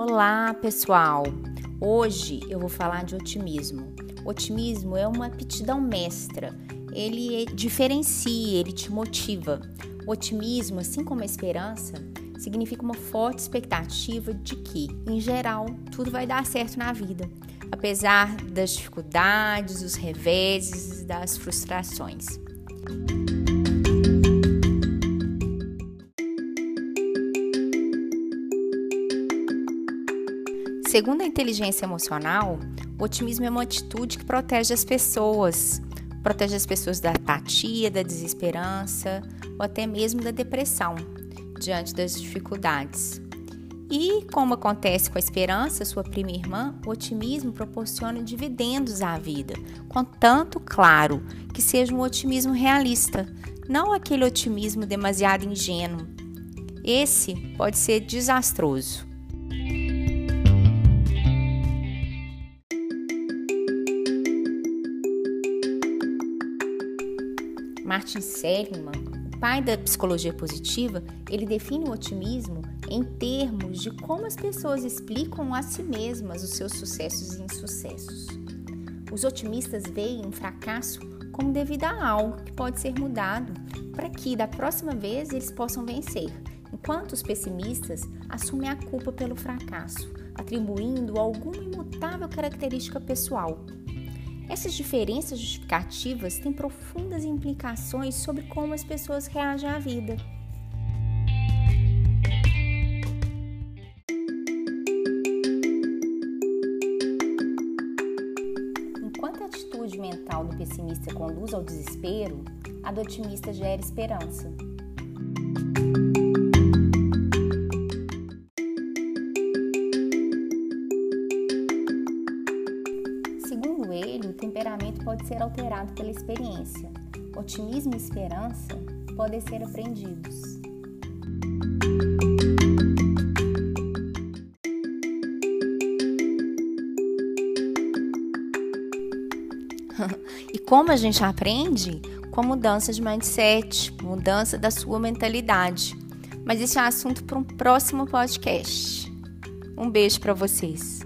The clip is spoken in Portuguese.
Olá, pessoal! Hoje eu vou falar de otimismo. Otimismo é uma aptidão mestra. Ele diferencia, ele te motiva. O otimismo, assim como a esperança, significa uma forte expectativa de que, em geral, tudo vai dar certo na vida, apesar das dificuldades, dos reveses, das frustrações. Segundo a inteligência emocional, o otimismo é uma atitude que protege as pessoas, protege as pessoas da apatia, da desesperança ou até mesmo da depressão diante das dificuldades. E, como acontece com a esperança, sua prima irmã, o otimismo proporciona dividendos à vida, contanto, claro, que seja um otimismo realista, não aquele otimismo demasiado ingênuo. Esse pode ser desastroso. Martin Seligman, o pai da psicologia positiva, ele define o otimismo em termos de como as pessoas explicam a si mesmas os seus sucessos e insucessos. Os otimistas veem um fracasso como devido a algo que pode ser mudado para que da próxima vez eles possam vencer, enquanto os pessimistas assumem a culpa pelo fracasso, atribuindo alguma imutável característica pessoal, essas diferenças justificativas têm profundas implicações sobre como as pessoas reagem à vida. Enquanto a atitude mental do pessimista conduz ao desespero, a do otimista gera esperança. Temperamento pode ser alterado pela experiência. Otimismo e esperança podem ser aprendidos. e como a gente aprende? Com mudança de mindset, mudança da sua mentalidade. Mas esse é assunto para um próximo podcast. Um beijo para vocês.